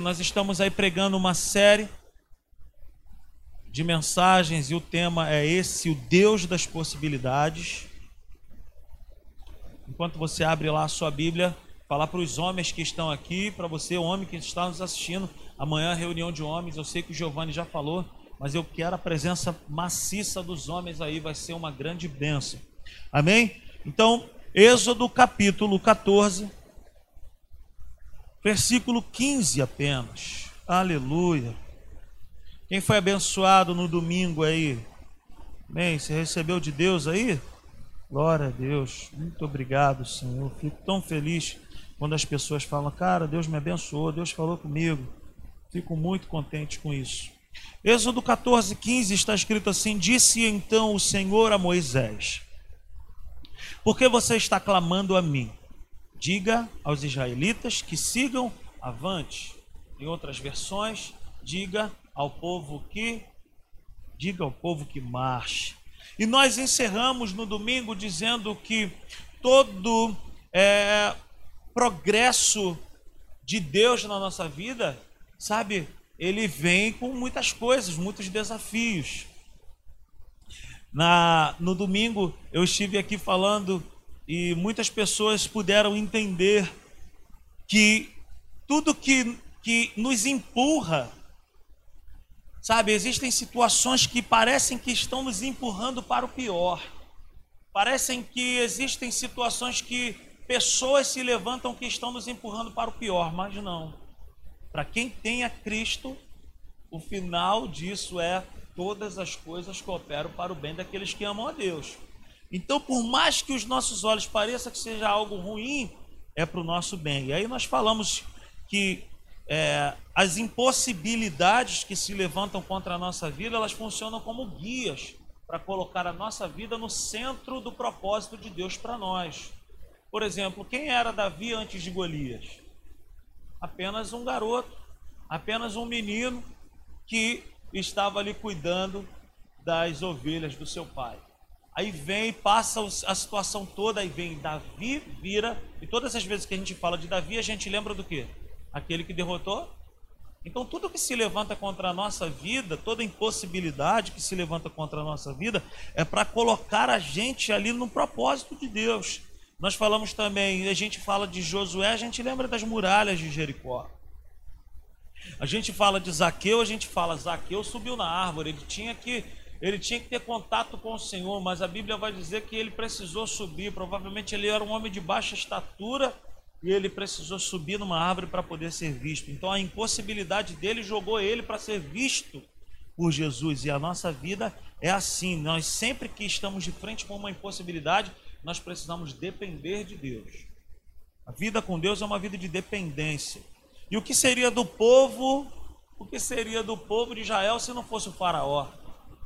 Nós estamos aí pregando uma série de mensagens e o tema é esse, o Deus das possibilidades. Enquanto você abre lá a sua Bíblia, falar para os homens que estão aqui, para você, homem que está nos assistindo, amanhã reunião de homens, eu sei que o Giovanni já falou, mas eu quero a presença maciça dos homens aí, vai ser uma grande bênção. Amém? Então, Êxodo capítulo 14, versículo 15 apenas. Aleluia. Quem foi abençoado no domingo aí? Amém? Você recebeu de Deus aí? Glória a Deus. Muito obrigado, Senhor. Fico tão feliz quando as pessoas falam, cara, Deus me abençoou, Deus falou comigo. Fico muito contente com isso. Êxodo 14, 15 está escrito assim: Disse então o Senhor a Moisés: Por que você está clamando a mim? Diga aos israelitas que sigam avante. Em outras versões, diga ao povo que diga ao povo que marche. E nós encerramos no domingo dizendo que todo é, progresso de Deus na nossa vida, sabe, ele vem com muitas coisas, muitos desafios. Na, no domingo eu estive aqui falando e muitas pessoas puderam entender que tudo que, que nos empurra, sabe, existem situações que parecem que estão nos empurrando para o pior. Parecem que existem situações que pessoas se levantam que estão nos empurrando para o pior, mas não. Para quem tem a Cristo, o final disso é todas as coisas cooperam para o bem daqueles que amam a Deus. Então, por mais que os nossos olhos pareça que seja algo ruim, é para o nosso bem. E aí nós falamos que é, as impossibilidades que se levantam contra a nossa vida, elas funcionam como guias para colocar a nossa vida no centro do propósito de Deus para nós. Por exemplo, quem era Davi antes de Golias? Apenas um garoto, apenas um menino que estava ali cuidando das ovelhas do seu pai. Aí vem, passa a situação toda, aí vem Davi, vira, e todas as vezes que a gente fala de Davi, a gente lembra do quê? Aquele que derrotou. Então, tudo que se levanta contra a nossa vida, toda impossibilidade que se levanta contra a nossa vida, é para colocar a gente ali no propósito de Deus. Nós falamos também, a gente fala de Josué, a gente lembra das muralhas de Jericó. A gente fala de Zaqueu, a gente fala, Zaqueu subiu na árvore, ele tinha que ele tinha que ter contato com o Senhor, mas a Bíblia vai dizer que ele precisou subir. Provavelmente ele era um homem de baixa estatura e ele precisou subir numa árvore para poder ser visto. Então a impossibilidade dele jogou ele para ser visto por Jesus. E a nossa vida é assim. Nós sempre que estamos de frente com uma impossibilidade, nós precisamos depender de Deus. A vida com Deus é uma vida de dependência. E o que seria do povo? O que seria do povo de Israel se não fosse o faraó?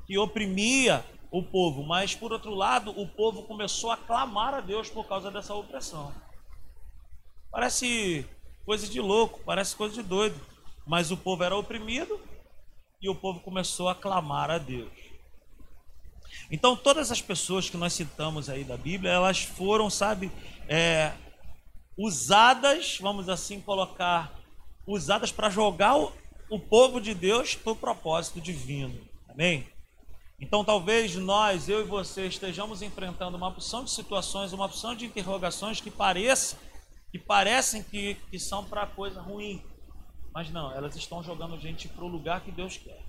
Que oprimia o povo, mas por outro lado, o povo começou a clamar a Deus por causa dessa opressão. Parece coisa de louco, parece coisa de doido, mas o povo era oprimido e o povo começou a clamar a Deus. Então, todas as pessoas que nós citamos aí da Bíblia, elas foram, sabe, é, usadas, vamos assim colocar, usadas para jogar o, o povo de Deus para o propósito divino. Amém? Então, talvez nós, eu e você, estejamos enfrentando uma opção de situações, uma opção de interrogações que pareçam, que parecem que, que são para coisa ruim. Mas não, elas estão jogando a gente para o lugar que Deus quer.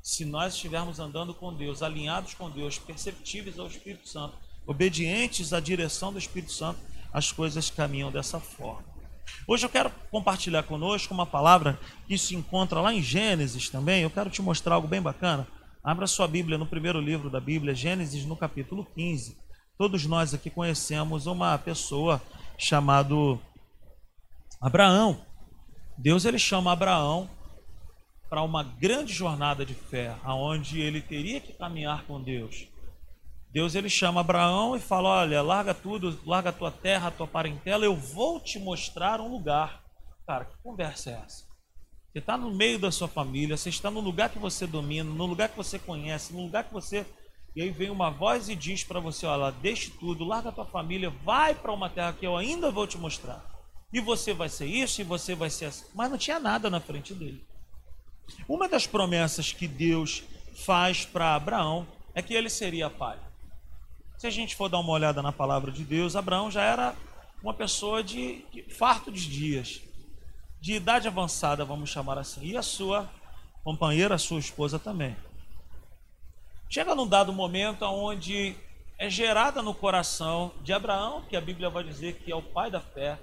Se nós estivermos andando com Deus, alinhados com Deus, perceptíveis ao Espírito Santo, obedientes à direção do Espírito Santo, as coisas caminham dessa forma. Hoje eu quero compartilhar conosco uma palavra que se encontra lá em Gênesis também. Eu quero te mostrar algo bem bacana. Abra sua Bíblia no primeiro livro da Bíblia, Gênesis, no capítulo 15. Todos nós aqui conhecemos uma pessoa chamado Abraão. Deus ele chama Abraão para uma grande jornada de fé, aonde ele teria que caminhar com Deus. Deus ele chama Abraão e fala: "Olha, larga tudo, larga a tua terra, a tua parentela, eu vou te mostrar um lugar". Cara, que conversa é essa? Você está no meio da sua família, você está no lugar que você domina, no lugar que você conhece, no lugar que você. E aí vem uma voz e diz para você: olha, deixe tudo, larga a tua família, vai para uma terra que eu ainda vou te mostrar. e você vai ser isso, e você vai ser assim. Mas não tinha nada na frente dele. Uma das promessas que Deus faz para Abraão é que ele seria pai. Se a gente for dar uma olhada na palavra de Deus, Abraão já era uma pessoa de, farto de dias, de idade avançada, vamos chamar assim, e a sua companheira, a sua esposa também. Chega num dado momento onde é gerada no coração de Abraão, que a Bíblia vai dizer que é o pai da fé,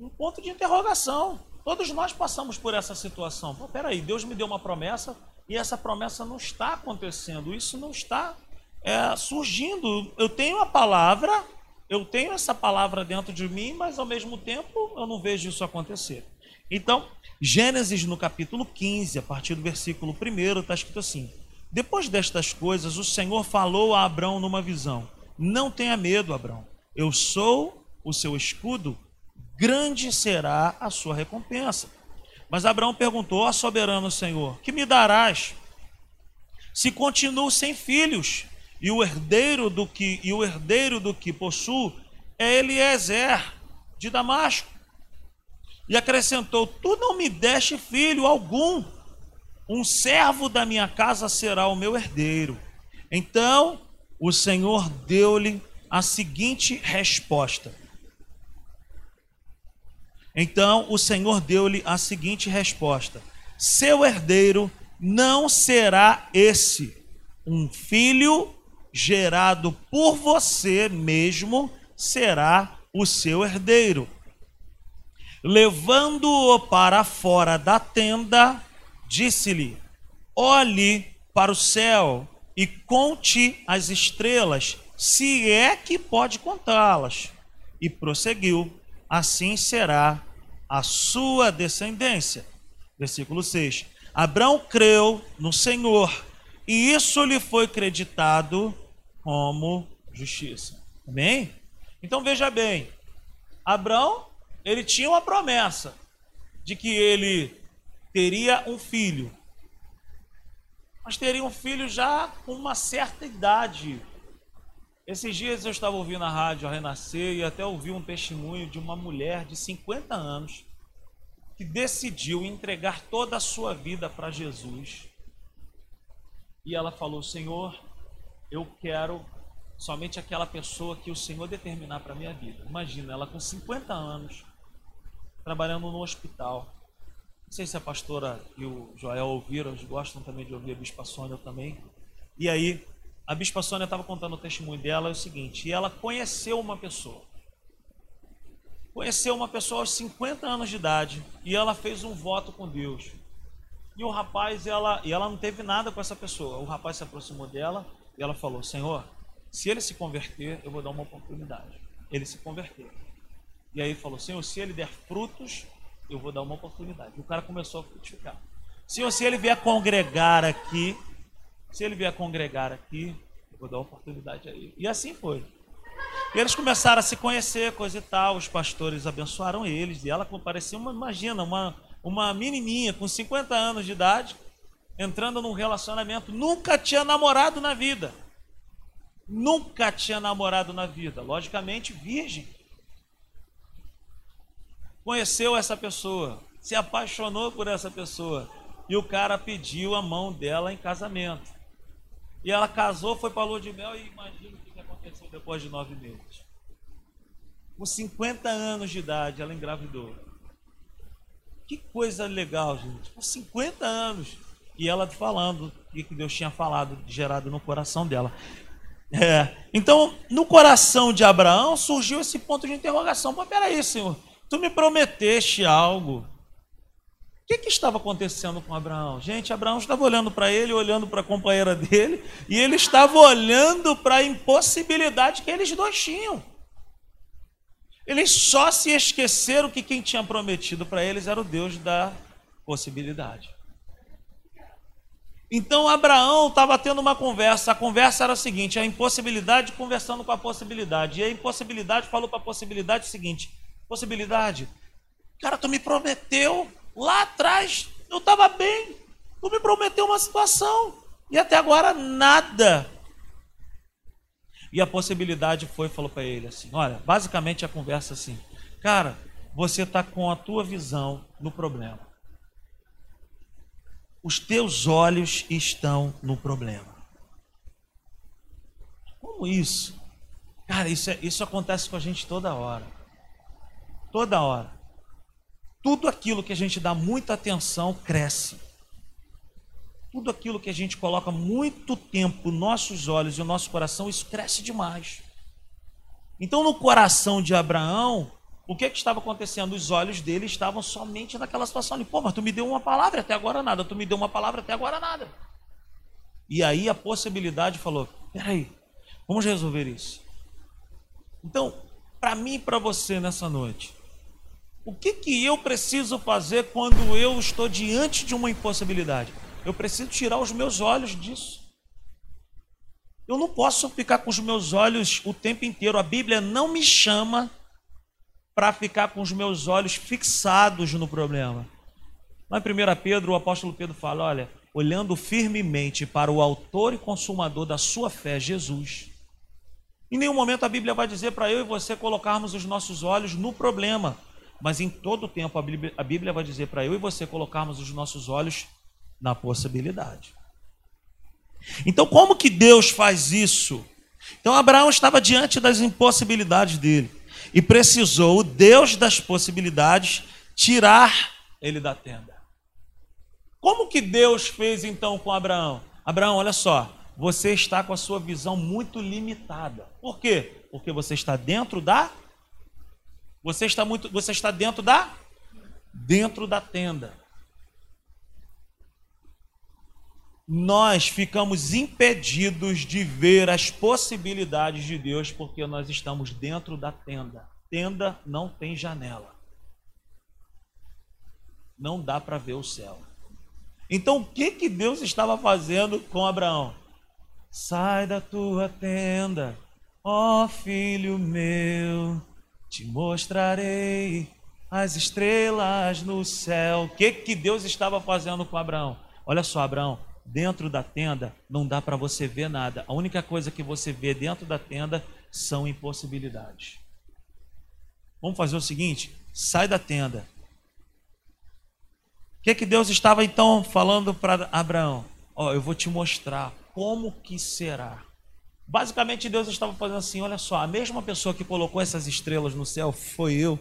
um ponto de interrogação. Todos nós passamos por essa situação. Pô, peraí, Deus me deu uma promessa e essa promessa não está acontecendo, isso não está é, surgindo. Eu tenho a palavra, eu tenho essa palavra dentro de mim, mas ao mesmo tempo eu não vejo isso acontecer. Então, Gênesis no capítulo 15, a partir do versículo 1, está escrito assim: Depois destas coisas, o Senhor falou a Abraão numa visão: Não tenha medo, Abraão, eu sou o seu escudo, grande será a sua recompensa. Mas Abraão perguntou: Ó soberano Senhor, que me darás se continuo sem filhos? E o herdeiro do que e o herdeiro do que possuo é Eliezer de Damasco. E acrescentou: Tu não me deste filho algum. Um servo da minha casa será o meu herdeiro. Então o Senhor deu-lhe a seguinte resposta: então o Senhor deu-lhe a seguinte resposta: Seu herdeiro não será esse, um filho gerado por você mesmo será o seu herdeiro. Levando-o para fora da tenda, disse-lhe: Olhe para o céu e conte as estrelas, se é que pode contá-las. E prosseguiu: assim será a sua descendência. Versículo 6. Abraão creu no Senhor, e isso lhe foi creditado como justiça. Amém? Então veja bem, Abraão, ele tinha uma promessa de que ele teria um filho. Mas teria um filho já com uma certa idade, esses dias eu estava ouvindo a rádio a Renascer e até ouvi um testemunho de uma mulher de 50 anos que decidiu entregar toda a sua vida para Jesus. E ela falou: Senhor, eu quero somente aquela pessoa que o Senhor determinar para a minha vida. Imagina, ela com 50 anos, trabalhando no hospital. Não sei se a pastora e o Joel ouviram, eles gostam também de ouvir a Bispa Sônia também. E aí, a Bispa Sônia estava contando o testemunho dela, é o seguinte, ela conheceu uma pessoa. Conheceu uma pessoa aos 50 anos de idade e ela fez um voto com Deus. E o rapaz, ela, e ela não teve nada com essa pessoa. O rapaz se aproximou dela e ela falou: Senhor, se ele se converter, eu vou dar uma oportunidade. Ele se converteu. E aí falou: Senhor, se ele der frutos, eu vou dar uma oportunidade. E o cara começou a frutificar. Senhor, se ele vier congregar aqui, se ele vier congregar aqui, eu vou dar oportunidade a ele. E assim foi. E eles começaram a se conhecer, coisa e tal. Os pastores abençoaram eles. E ela parecia uma, imagina, uma, uma menininha com 50 anos de idade, entrando num relacionamento. Nunca tinha namorado na vida. Nunca tinha namorado na vida. Logicamente, virgem. Conheceu essa pessoa, se apaixonou por essa pessoa. E o cara pediu a mão dela em casamento. E ela casou, foi para a lua de mel e imagina o que aconteceu depois de nove meses. Com 50 anos de idade, ela engravidou. Que coisa legal, gente. Com 50 anos. E ela falando o que Deus tinha falado, gerado no coração dela. É. Então, no coração de Abraão surgiu esse ponto de interrogação. Mas peraí, Senhor, tu me prometeste algo que, que estava acontecendo com Abraão? Gente, Abraão estava olhando para ele, olhando para a companheira dele, e ele estava olhando para a impossibilidade que eles dois tinham. Eles só se esqueceram que quem tinha prometido para eles era o Deus da possibilidade. Então Abraão estava tendo uma conversa. A conversa era a seguinte: a impossibilidade conversando com a possibilidade. E a impossibilidade falou para a possibilidade o seguinte: possibilidade, cara, tu me prometeu Lá atrás eu estava bem. Tu me prometeu uma situação. E até agora nada. E a possibilidade foi, falou para ele assim: olha, basicamente a conversa assim, cara, você está com a tua visão no problema. Os teus olhos estão no problema. Como isso? Cara, isso, é, isso acontece com a gente toda hora. Toda hora. Tudo aquilo que a gente dá muita atenção cresce. Tudo aquilo que a gente coloca muito tempo nossos olhos e o nosso coração, isso cresce demais. Então, no coração de Abraão, o que, que estava acontecendo? Os olhos dele estavam somente naquela situação. Ele, Pô, mas tu me deu uma palavra até agora nada. Tu me deu uma palavra até agora nada. E aí a possibilidade falou: peraí, vamos resolver isso. Então, para mim e para você nessa noite, o que, que eu preciso fazer quando eu estou diante de uma impossibilidade? Eu preciso tirar os meus olhos disso. Eu não posso ficar com os meus olhos o tempo inteiro. A Bíblia não me chama para ficar com os meus olhos fixados no problema. Lá em 1 Pedro, o apóstolo Pedro fala: olha, olhando firmemente para o autor e consumador da sua fé, Jesus. Em nenhum momento a Bíblia vai dizer para eu e você colocarmos os nossos olhos no problema, mas em todo tempo a Bíblia, a Bíblia vai dizer para eu e você colocarmos os nossos olhos na possibilidade. Então, como que Deus faz isso? Então, Abraão estava diante das impossibilidades dele e precisou o Deus das possibilidades tirar ele da tenda. Como que Deus fez então com Abraão? Abraão, olha só, você está com a sua visão muito limitada. Por quê? Porque você está dentro da você está muito você está dentro da dentro da tenda. nós ficamos impedidos de ver as possibilidades de Deus porque nós estamos dentro da tenda. Tenda não tem janela. Não dá para ver o céu. Então, o que, que Deus estava fazendo com Abraão? Sai da tua tenda, ó filho meu, te mostrarei as estrelas no céu. O que, que Deus estava fazendo com Abraão? Olha só, Abraão, dentro da tenda não dá para você ver nada. A única coisa que você vê dentro da tenda são impossibilidades. Vamos fazer o seguinte: sai da tenda. O que, que Deus estava então falando para Abraão? Ó, oh, eu vou te mostrar como que será. Basicamente, Deus estava fazendo assim: olha só, a mesma pessoa que colocou essas estrelas no céu foi eu.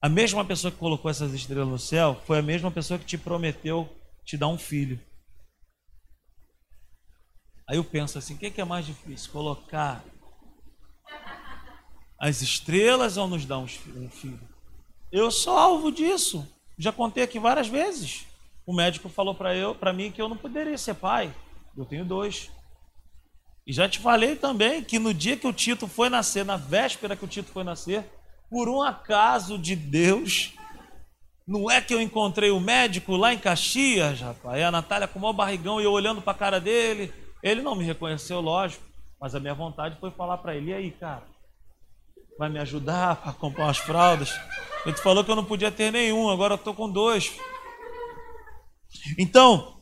A mesma pessoa que colocou essas estrelas no céu foi a mesma pessoa que te prometeu te dar um filho. Aí eu penso assim: o que é mais difícil? Colocar as estrelas ou nos dar um filho? Eu sou alvo disso. Já contei aqui várias vezes. O médico falou para eu, para mim que eu não poderia ser pai. Eu tenho dois. E já te falei também que no dia que o Tito foi nascer, na véspera que o Tito foi nascer, por um acaso de Deus, não é que eu encontrei o médico lá em Caxias, rapaz, e a Natália com o maior barrigão e eu olhando para a cara dele, ele não me reconheceu, lógico, mas a minha vontade foi falar para ele: e aí, cara, vai me ajudar para comprar umas fraldas? Ele falou que eu não podia ter nenhum, agora eu estou com dois. Então,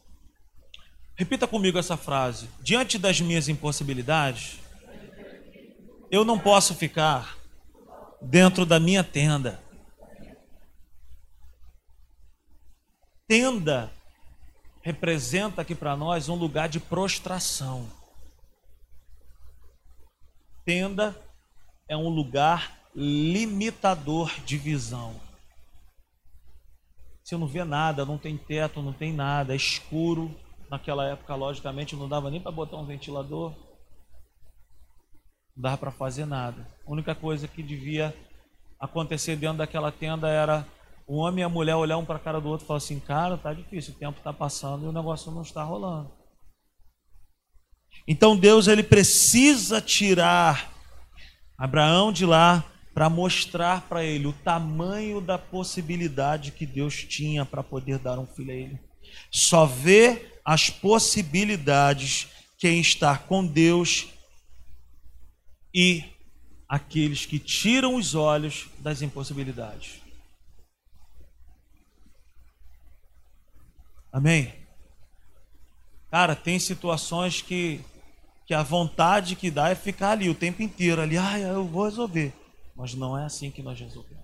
repita comigo essa frase: diante das minhas impossibilidades, eu não posso ficar dentro da minha tenda. Tenda representa aqui para nós um lugar de prostração. Tenda é um lugar limitador de visão. Você não vê nada, não tem teto, não tem nada, é escuro. Naquela época, logicamente, não dava nem para botar um ventilador. Não dava para fazer nada. A única coisa que devia acontecer dentro daquela tenda era o homem e a mulher olhar um para a cara do outro e falar assim: cara, tá difícil, o tempo está passando e o negócio não está rolando. Então Deus ele precisa tirar Abraão de lá para mostrar para ele o tamanho da possibilidade que Deus tinha para poder dar um filho a ele. Só vê as possibilidades quem está com Deus e aqueles que tiram os olhos das impossibilidades. Amém? Cara, tem situações que, que a vontade que dá é ficar ali o tempo inteiro, ali, ah, eu vou resolver. Mas não é assim que nós resolvemos.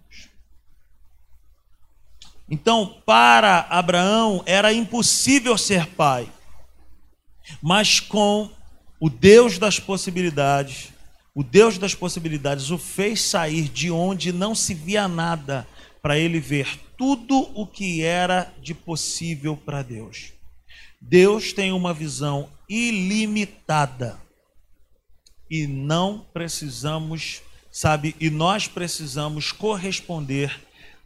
Então, para Abraão era impossível ser pai, mas com o Deus das possibilidades, o Deus das possibilidades o fez sair de onde não se via nada, para ele ver tudo o que era de possível para Deus. Deus tem uma visão ilimitada e não precisamos, sabe, e nós precisamos corresponder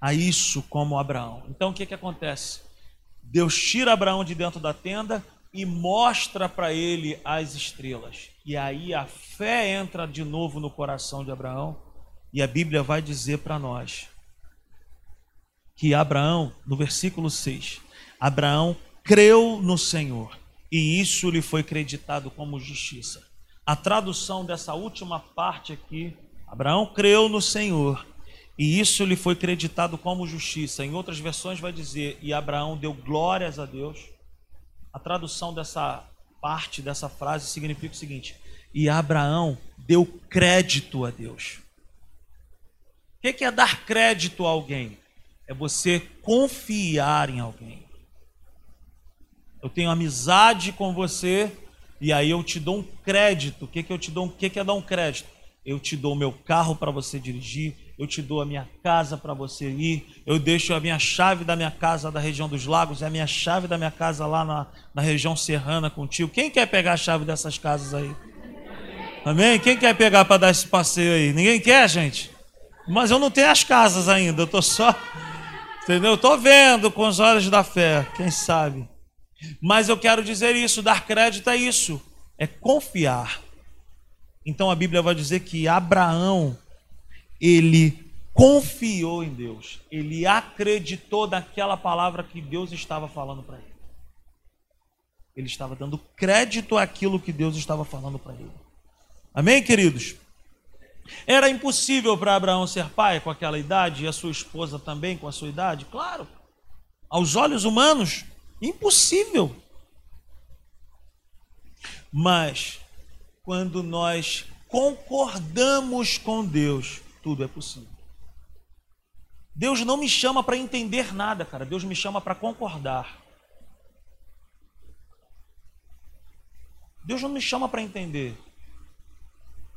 a isso como Abraão. Então o que, que acontece? Deus tira Abraão de dentro da tenda e mostra para ele as estrelas. E aí a fé entra de novo no coração de Abraão e a Bíblia vai dizer para nós que Abraão, no versículo 6, Abraão creu no Senhor e isso lhe foi creditado como justiça. A tradução dessa última parte aqui, Abraão creu no Senhor e isso lhe foi creditado como justiça. Em outras versões vai dizer, e Abraão deu glórias a Deus. A tradução dessa parte dessa frase significa o seguinte: e Abraão deu crédito a Deus. O que é dar crédito a alguém? É você confiar em alguém. Eu tenho amizade com você e aí eu te dou um crédito. O que, que eu te dou? O que, que é dar um crédito? Eu te dou meu carro para você dirigir, eu te dou a minha casa para você ir, eu deixo a minha chave da minha casa da região dos lagos, é a minha chave da minha casa lá na, na região serrana contigo. Quem quer pegar a chave dessas casas aí? Amém? Quem quer pegar para dar esse passeio aí? Ninguém quer, gente? Mas eu não tenho as casas ainda, eu estou só. Entendeu? Estou vendo com os olhos da fé, quem sabe. Mas eu quero dizer isso, dar crédito a isso, é confiar. Então a Bíblia vai dizer que Abraão, ele confiou em Deus, ele acreditou naquela palavra que Deus estava falando para ele. Ele estava dando crédito àquilo que Deus estava falando para ele. Amém, queridos? Era impossível para Abraão ser pai com aquela idade e a sua esposa também com a sua idade? Claro. Aos olhos humanos, Impossível. Mas quando nós concordamos com Deus, tudo é possível. Deus não me chama para entender nada, cara. Deus me chama para concordar. Deus não me chama para entender.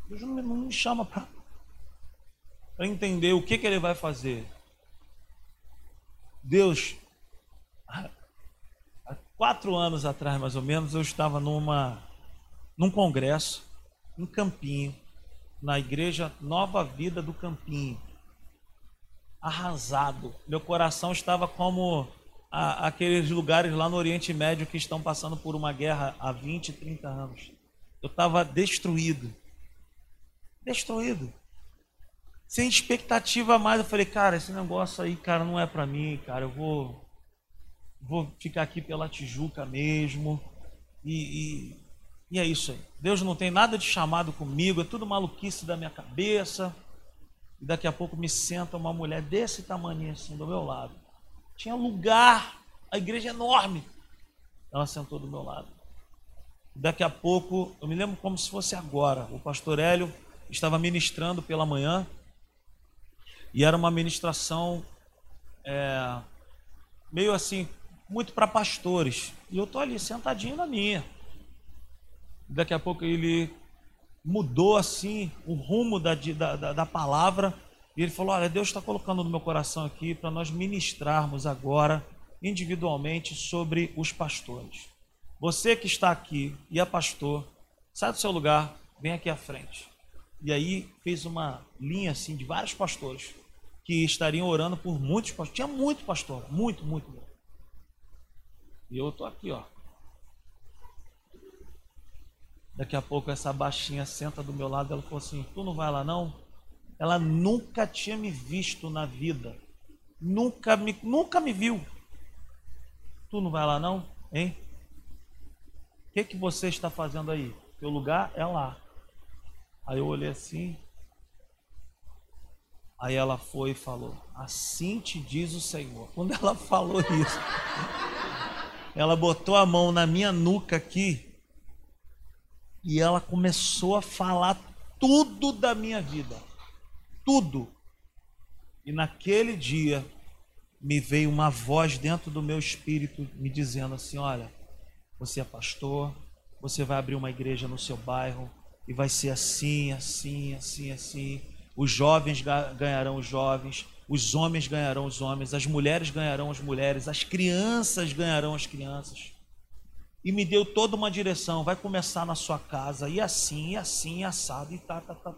Deus não me, não me chama para entender o que, que Ele vai fazer. Deus quatro anos atrás, mais ou menos, eu estava numa, num congresso em Campinho, na igreja Nova Vida do Campinho. Arrasado. Meu coração estava como a, aqueles lugares lá no Oriente Médio que estão passando por uma guerra há 20, 30 anos. Eu estava destruído. Destruído. Sem expectativa mais. Eu falei, cara, esse negócio aí, cara, não é para mim, cara. Eu vou vou ficar aqui pela Tijuca mesmo. E, e, e, é isso aí. Deus não tem nada de chamado comigo, é tudo maluquice da minha cabeça. E daqui a pouco me senta uma mulher desse tamanho assim do meu lado. Tinha lugar, a igreja é enorme. Ela sentou do meu lado. Daqui a pouco, eu me lembro como se fosse agora. O pastor Hélio estava ministrando pela manhã. E era uma ministração é, meio assim, muito para pastores. E eu estou ali sentadinho na minha. Daqui a pouco ele mudou assim o rumo da, da, da palavra. E ele falou: Olha, Deus está colocando no meu coração aqui para nós ministrarmos agora individualmente sobre os pastores. Você que está aqui e é pastor, sai do seu lugar, vem aqui à frente. E aí fez uma linha assim de vários pastores que estariam orando por muitos pastores. Tinha muito pastor, muito, muito. muito. E eu tô aqui, ó. Daqui a pouco essa baixinha senta do meu lado, ela falou assim: "Tu não vai lá não?" Ela nunca tinha me visto na vida. Nunca me nunca me viu. Tu não vai lá não? Hein? O que que você está fazendo aí? Teu lugar é lá. Aí eu olhei assim. Aí ela foi e falou: Assim te diz o Senhor. Quando ela falou isso, ela botou a mão na minha nuca aqui e ela começou a falar tudo da minha vida. Tudo. E naquele dia me veio uma voz dentro do meu espírito me dizendo assim: Olha, você é pastor, você vai abrir uma igreja no seu bairro e vai ser assim, assim, assim, assim. Os jovens ganharão os jovens, os homens ganharão os homens, as mulheres ganharão as mulheres, as crianças ganharão as crianças. E me deu toda uma direção. Vai começar na sua casa, e assim, e assim, e assado, e tá, tá, tá.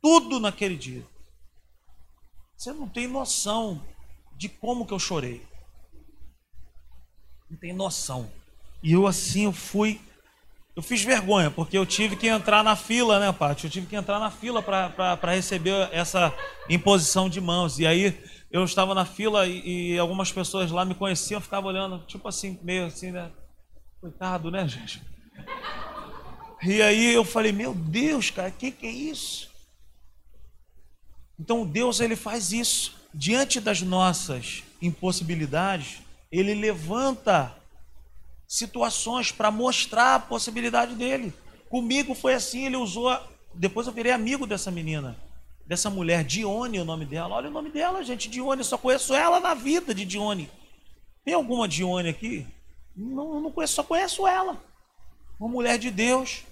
Tudo naquele dia. Você não tem noção de como que eu chorei. Não tem noção. E eu assim, eu fui. Eu fiz vergonha, porque eu tive que entrar na fila, né, Paty? Eu tive que entrar na fila para receber essa imposição de mãos. E aí eu estava na fila e, e algumas pessoas lá me conheciam, ficavam olhando, tipo assim, meio assim, né? Coitado, né, gente? E aí eu falei, meu Deus, cara, o que, que é isso? Então Deus ele faz isso diante das nossas impossibilidades, ele levanta situações para mostrar a possibilidade dele. Comigo foi assim, ele usou. Depois eu virei amigo dessa menina, dessa mulher, Dione, o nome dela. Olha o nome dela, gente, Dione. Só conheço ela na vida de Dione. Tem alguma Dione aqui? Não, não conheço, só conheço ela. Uma mulher de Deus,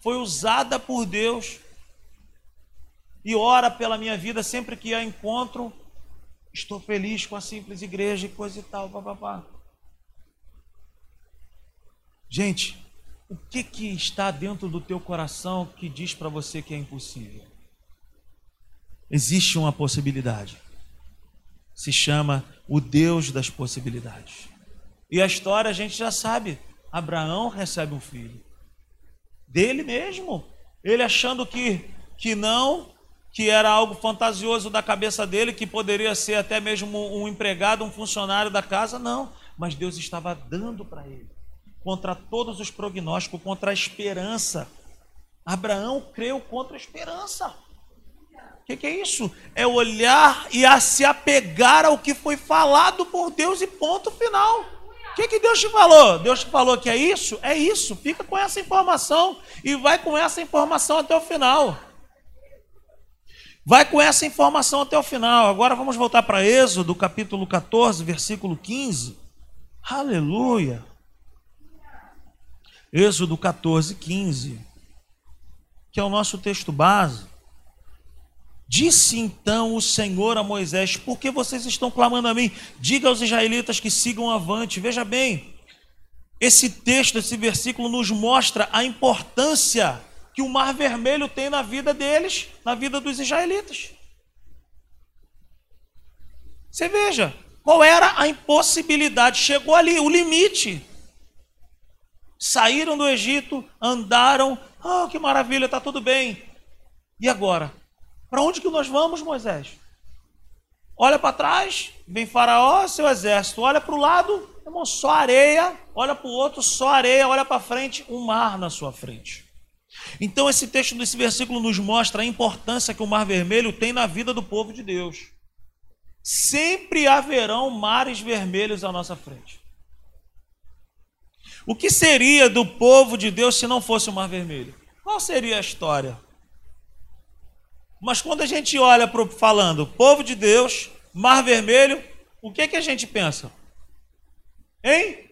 foi usada por Deus e ora pela minha vida sempre que a encontro. Estou feliz com a simples igreja e coisa e tal, papapá. Gente, o que, que está dentro do teu coração que diz para você que é impossível? Existe uma possibilidade. Se chama o Deus das possibilidades. E a história a gente já sabe. Abraão recebe um filho. Dele mesmo. Ele achando que, que não, que era algo fantasioso da cabeça dele, que poderia ser até mesmo um empregado, um funcionário da casa, não. Mas Deus estava dando para ele, contra todos os prognósticos, contra a esperança. Abraão creu contra a esperança. O que, que, é isso? É olhar e a se apegar ao que foi falado por Deus e ponto final. O que, que Deus te falou? Deus te falou que é isso? É isso. Fica com essa informação e vai com essa informação até o final. Vai com essa informação até o final. Agora vamos voltar para Êxodo, capítulo 14, versículo 15. Aleluia. Êxodo 14, 15. Que é o nosso texto base. Disse então o Senhor a Moisés: Por que vocês estão clamando a mim? Diga aos israelitas que sigam avante. Veja bem, esse texto, esse versículo nos mostra a importância que o Mar Vermelho tem na vida deles, na vida dos israelitas. Você veja, qual era a impossibilidade? Chegou ali, o limite. Saíram do Egito, andaram, oh, que maravilha, está tudo bem. E agora? Para onde que nós vamos, Moisés? Olha para trás, vem Faraó, seu exército. Olha para o lado, irmão, só areia. Olha para o outro, só areia. Olha para frente, um mar na sua frente. Então, esse texto desse versículo nos mostra a importância que o Mar Vermelho tem na vida do povo de Deus. Sempre haverão mares vermelhos à nossa frente. O que seria do povo de Deus se não fosse o Mar Vermelho? Qual seria a história? Mas quando a gente olha para falando povo de Deus, Mar Vermelho, o que, que a gente pensa? Hein?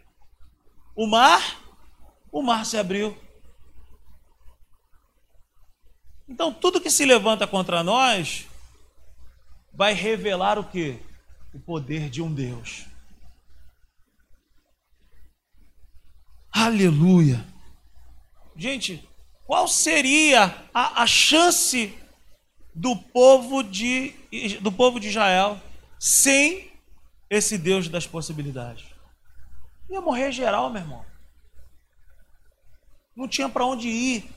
O mar, o mar se abriu. Então, tudo que se levanta contra nós vai revelar o que? O poder de um Deus. Aleluia. Gente, qual seria a, a chance do povo de do povo de Israel sem esse Deus das possibilidades? Ia morrer geral, meu irmão. Não tinha para onde ir.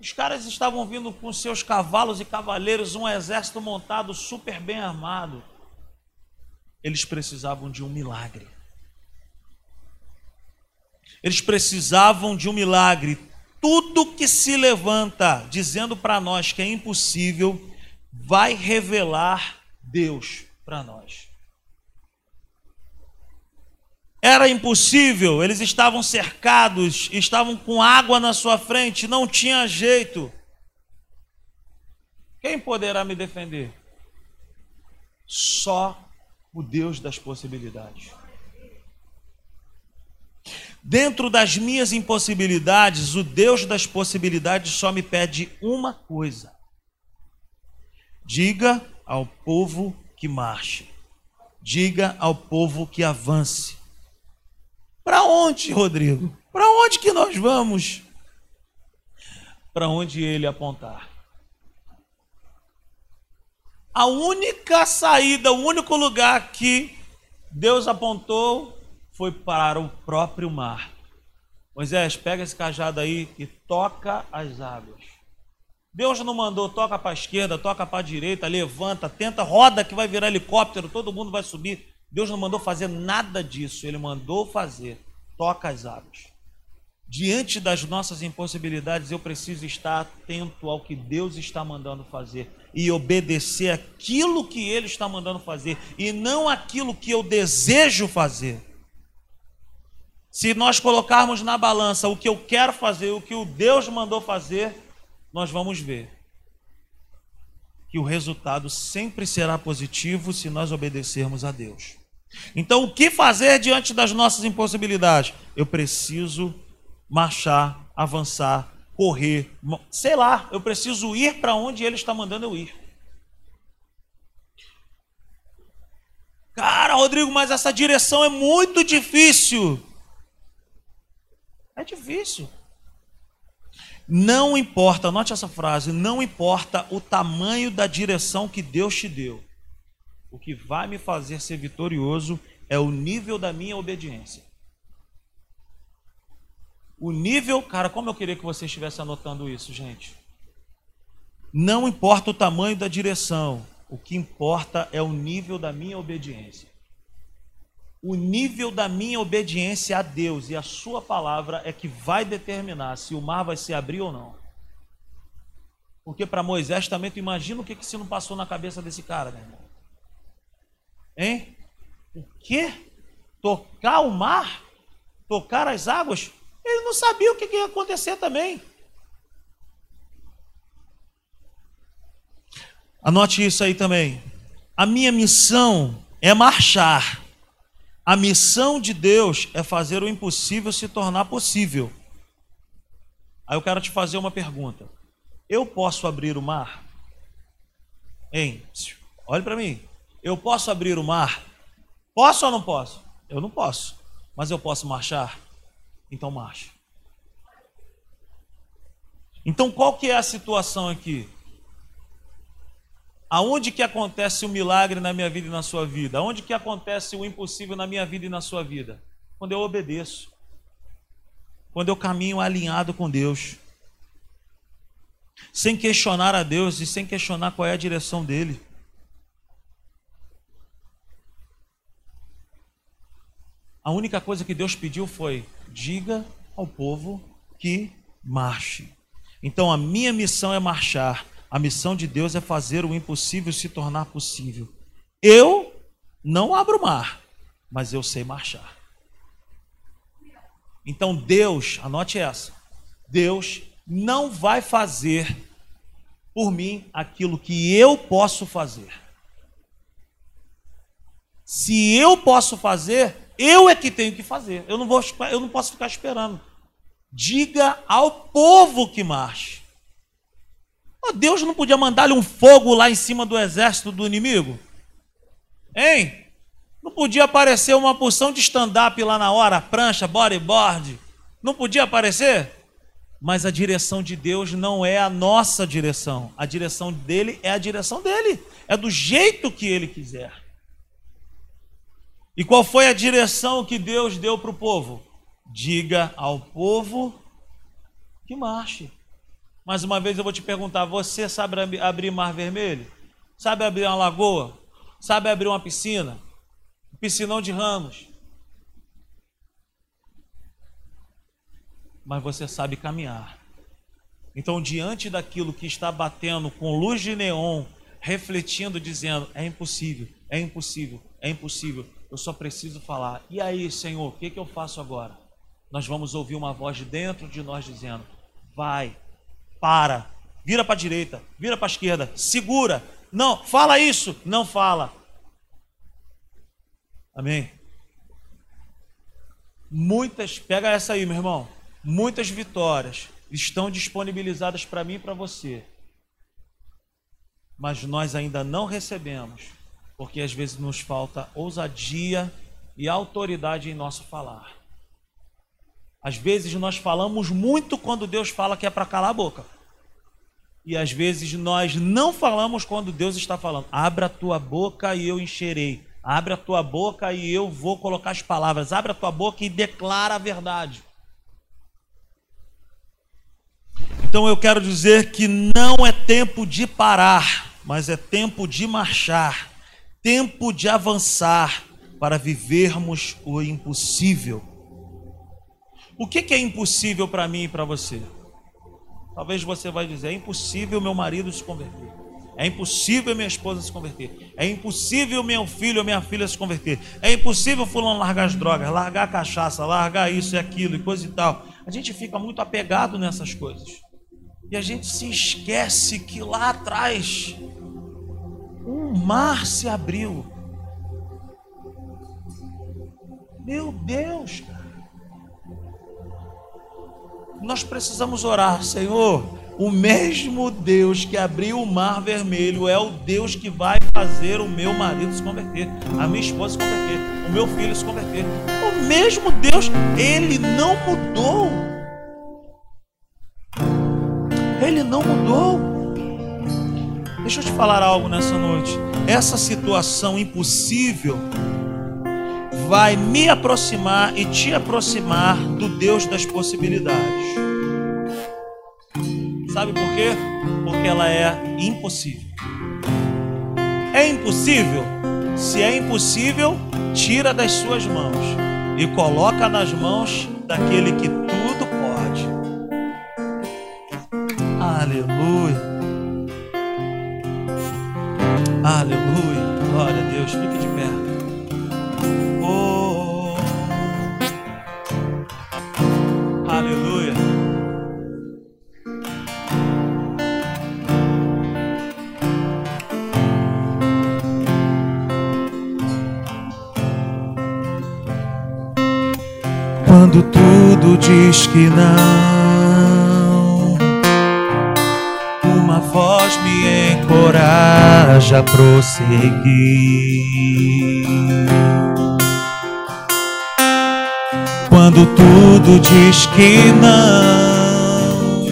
Os caras estavam vindo com seus cavalos e cavaleiros, um exército montado super bem armado. Eles precisavam de um milagre. Eles precisavam de um milagre. Tudo que se levanta dizendo para nós que é impossível, vai revelar Deus para nós. Era impossível, eles estavam cercados, estavam com água na sua frente, não tinha jeito. Quem poderá me defender? Só o Deus das possibilidades. Dentro das minhas impossibilidades, o Deus das possibilidades só me pede uma coisa: diga ao povo que marche, diga ao povo que avance. Para onde, Rodrigo? Para onde que nós vamos? Para onde ele apontar. A única saída, o único lugar que Deus apontou foi para o próprio mar. Moisés, pega esse cajado aí e toca as águas. Deus não mandou, toca para a esquerda, toca para a direita, levanta, tenta, roda que vai virar helicóptero, todo mundo vai subir. Deus não mandou fazer nada disso, Ele mandou fazer, toca as águas. Diante das nossas impossibilidades, eu preciso estar atento ao que Deus está mandando fazer e obedecer aquilo que Ele está mandando fazer e não aquilo que eu desejo fazer. Se nós colocarmos na balança o que eu quero fazer, o que o Deus mandou fazer, nós vamos ver que o resultado sempre será positivo se nós obedecermos a Deus. Então, o que fazer diante das nossas impossibilidades? Eu preciso marchar, avançar, correr, sei lá, eu preciso ir para onde Ele está mandando eu ir. Cara, Rodrigo, mas essa direção é muito difícil. É difícil. Não importa, note essa frase, não importa o tamanho da direção que Deus te deu. O que vai me fazer ser vitorioso é o nível da minha obediência. O nível, cara, como eu queria que você estivesse anotando isso, gente. Não importa o tamanho da direção, o que importa é o nível da minha obediência o nível da minha obediência a Deus e a Sua palavra é que vai determinar se o mar vai se abrir ou não. Porque para Moisés também, tu imagina o que, que se não passou na cabeça desse cara, meu irmão? Hein? O quê? Tocar o mar? Tocar as águas? Ele não sabia o que, que ia acontecer também. Anote isso aí também. A minha missão é marchar a missão de Deus é fazer o impossível se tornar possível. Aí eu quero te fazer uma pergunta. Eu posso abrir o mar? Hein? Olhe para mim. Eu posso abrir o mar? Posso ou não posso? Eu não posso. Mas eu posso marchar? Então marche. Então qual que é a situação aqui? Aonde que acontece o milagre na minha vida e na sua vida? Aonde que acontece o impossível na minha vida e na sua vida? Quando eu obedeço. Quando eu caminho alinhado com Deus. Sem questionar a Deus e sem questionar qual é a direção dele. A única coisa que Deus pediu foi: diga ao povo que marche. Então a minha missão é marchar a missão de Deus é fazer o impossível se tornar possível. Eu não abro mar, mas eu sei marchar. Então Deus, anote essa. Deus não vai fazer por mim aquilo que eu posso fazer. Se eu posso fazer, eu é que tenho que fazer. Eu não vou, eu não posso ficar esperando. Diga ao povo que marche. Deus não podia mandar-lhe um fogo lá em cima do exército do inimigo? Hein? Não podia aparecer uma porção de stand-up lá na hora, prancha, bodyboard? Não podia aparecer? Mas a direção de Deus não é a nossa direção. A direção dele é a direção dele. É do jeito que ele quiser. E qual foi a direção que Deus deu para o povo? Diga ao povo que marche. Mais uma vez eu vou te perguntar: você sabe abrir mar vermelho? Sabe abrir uma lagoa? Sabe abrir uma piscina? Piscinão de ramos? Mas você sabe caminhar. Então, diante daquilo que está batendo com luz de neon, refletindo, dizendo: é impossível, é impossível, é impossível, eu só preciso falar. E aí, Senhor, o que, que eu faço agora? Nós vamos ouvir uma voz de dentro de nós dizendo: vai, para, vira para a direita, vira para a esquerda, segura. Não, fala isso, não fala. Amém? Muitas, pega essa aí, meu irmão. Muitas vitórias estão disponibilizadas para mim e para você. Mas nós ainda não recebemos, porque às vezes nos falta ousadia e autoridade em nosso falar. Às vezes nós falamos muito quando Deus fala que é para calar a boca. E às vezes nós não falamos quando Deus está falando. Abra a tua boca e eu encherei. Abre a tua boca e eu vou colocar as palavras. Abre a tua boca e declara a verdade. Então eu quero dizer que não é tempo de parar, mas é tempo de marchar, tempo de avançar para vivermos o impossível. O que, é impossível para mim e para você? Talvez você vai dizer: é impossível meu marido se converter. É impossível minha esposa se converter. É impossível meu filho ou minha filha se converter. É impossível fulano largar as drogas, largar a cachaça, largar isso e aquilo e coisa e tal. A gente fica muito apegado nessas coisas. E a gente se esquece que lá atrás um mar se abriu. Meu Deus, cara. Nós precisamos orar, Senhor. O mesmo Deus que abriu o mar vermelho é o Deus que vai fazer o meu marido se converter, a minha esposa se converter, o meu filho se converter. O mesmo Deus, ele não mudou. Ele não mudou. Deixa eu te falar algo nessa noite. Essa situação impossível vai me aproximar e te aproximar do Deus das possibilidades. Sabe por quê? Porque ela é impossível. É impossível? Se é impossível, tira das suas mãos e coloca nas mãos daquele que tudo pode. Aleluia. Aleluia. Glória a Deus. Fique de diz que não. Uma voz me encoraja a prosseguir. Quando tudo diz que não,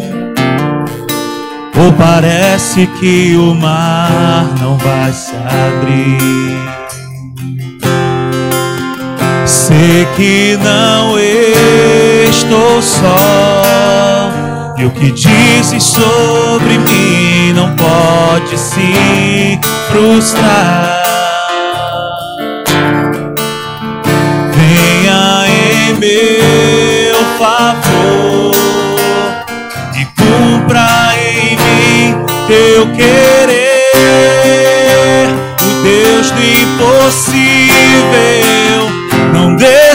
ou parece que o mar não vai se abrir. Sei que não estou só. E o que dizes sobre mim não pode se frustrar. Venha em meu favor e cumpra em mim teu querer, o Deus do impossível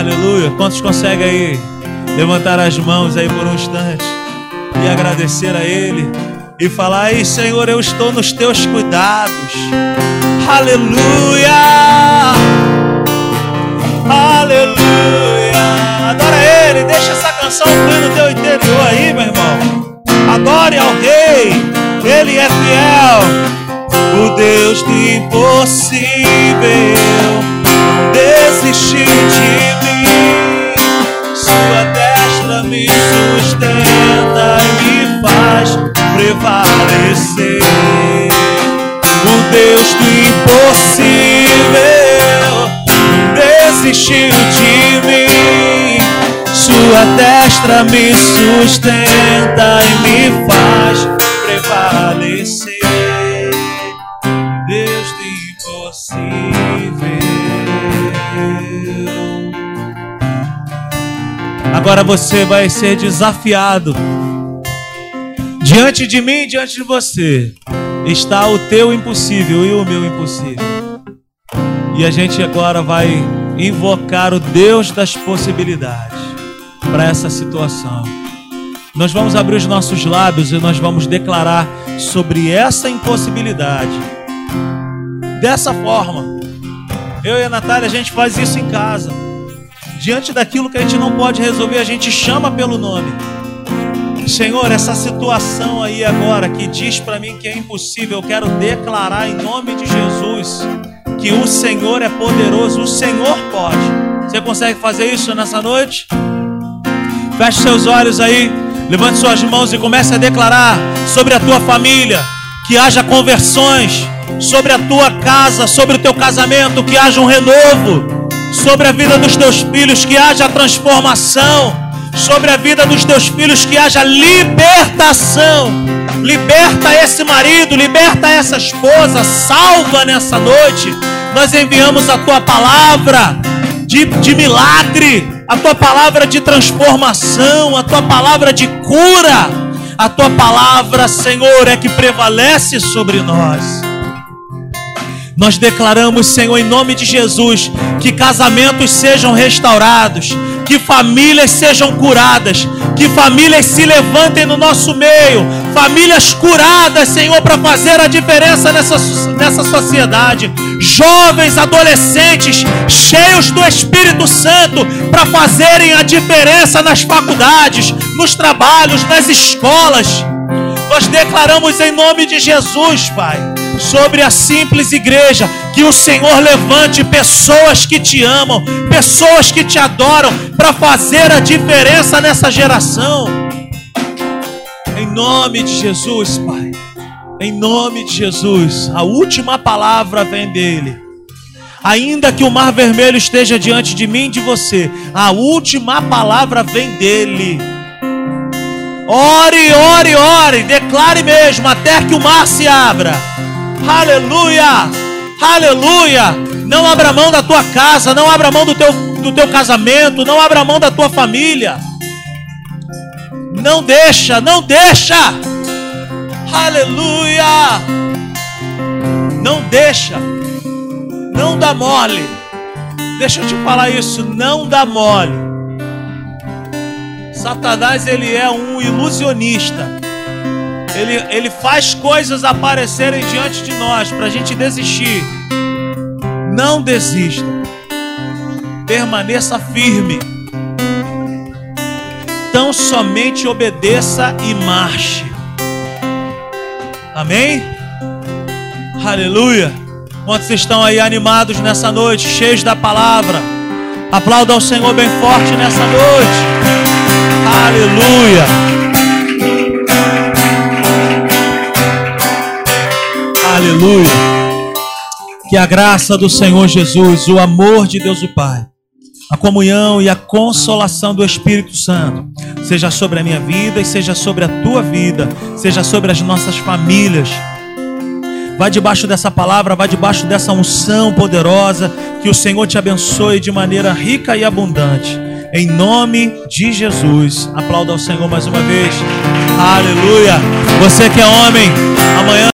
Aleluia. Quantos conseguem aí levantar as mãos aí por um instante e agradecer a Ele e falar: aí, Senhor, eu estou nos teus cuidados. Aleluia. Aleluia. Adora Ele. Deixa essa canção fluir no teu interior aí, meu irmão. Adore ao Rei. Ele é fiel. O Deus do impossível desistiu de sua destra me sustenta e me faz prevalecer. O Deus do impossível desistiu de mim. Sua destra me sustenta e me faz prevalecer. Deus do Agora você vai ser desafiado. Diante de mim, diante de você, está o teu impossível e o meu impossível. E a gente agora vai invocar o Deus das possibilidades para essa situação. Nós vamos abrir os nossos lábios e nós vamos declarar sobre essa impossibilidade. Dessa forma, eu e a Natália, a gente faz isso em casa. Diante daquilo que a gente não pode resolver, a gente chama pelo nome. Senhor, essa situação aí agora que diz para mim que é impossível, eu quero declarar em nome de Jesus que o Senhor é poderoso, o Senhor pode. Você consegue fazer isso nessa noite? Feche seus olhos aí, levante suas mãos e comece a declarar sobre a tua família, que haja conversões, sobre a tua casa, sobre o teu casamento, que haja um renovo sobre a vida dos teus filhos, que haja transformação, sobre a vida dos teus filhos, que haja libertação. Liberta esse marido, liberta essa esposa, salva nessa noite. Nós enviamos a tua palavra de, de milagre, a tua palavra de transformação, a tua palavra de cura. A tua palavra, Senhor, é que prevalece sobre nós. Nós declaramos, Senhor, em nome de Jesus, que casamentos sejam restaurados, que famílias sejam curadas, que famílias se levantem no nosso meio, famílias curadas, Senhor, para fazer a diferença nessa, nessa sociedade, jovens, adolescentes, cheios do Espírito Santo, para fazerem a diferença nas faculdades, nos trabalhos, nas escolas. Nós declaramos em nome de Jesus, Pai sobre a simples igreja. Que o Senhor levante pessoas que te amam, pessoas que te adoram, para fazer a diferença nessa geração. Em nome de Jesus, Pai. Em nome de Jesus. A última palavra vem dele. Ainda que o mar vermelho esteja diante de mim e de você, a última palavra vem dele. Ore, ore, ore, declare mesmo até que o mar se abra. Aleluia! Aleluia! Não abra mão da tua casa, não abra mão do teu, do teu casamento, não abra mão da tua família. Não deixa, não deixa. Aleluia! Não deixa. Não dá mole. Deixa eu te falar isso, não dá mole. Satanás ele é um ilusionista. Ele, ele faz coisas aparecerem diante de nós para a gente desistir. Não desista. Permaneça firme. Tão somente obedeça e marche. Amém? Aleluia. Quantos estão aí animados nessa noite, cheios da palavra? Aplauda ao Senhor bem forte nessa noite. Aleluia. Aleluia. Que a graça do Senhor Jesus, o amor de Deus o Pai, a comunhão e a consolação do Espírito Santo seja sobre a minha vida e seja sobre a tua vida, seja sobre as nossas famílias. Vai debaixo dessa palavra, vai debaixo dessa unção poderosa, que o Senhor te abençoe de maneira rica e abundante. Em nome de Jesus. Aplauda ao Senhor mais uma vez. Aleluia. Você que é homem, amanhã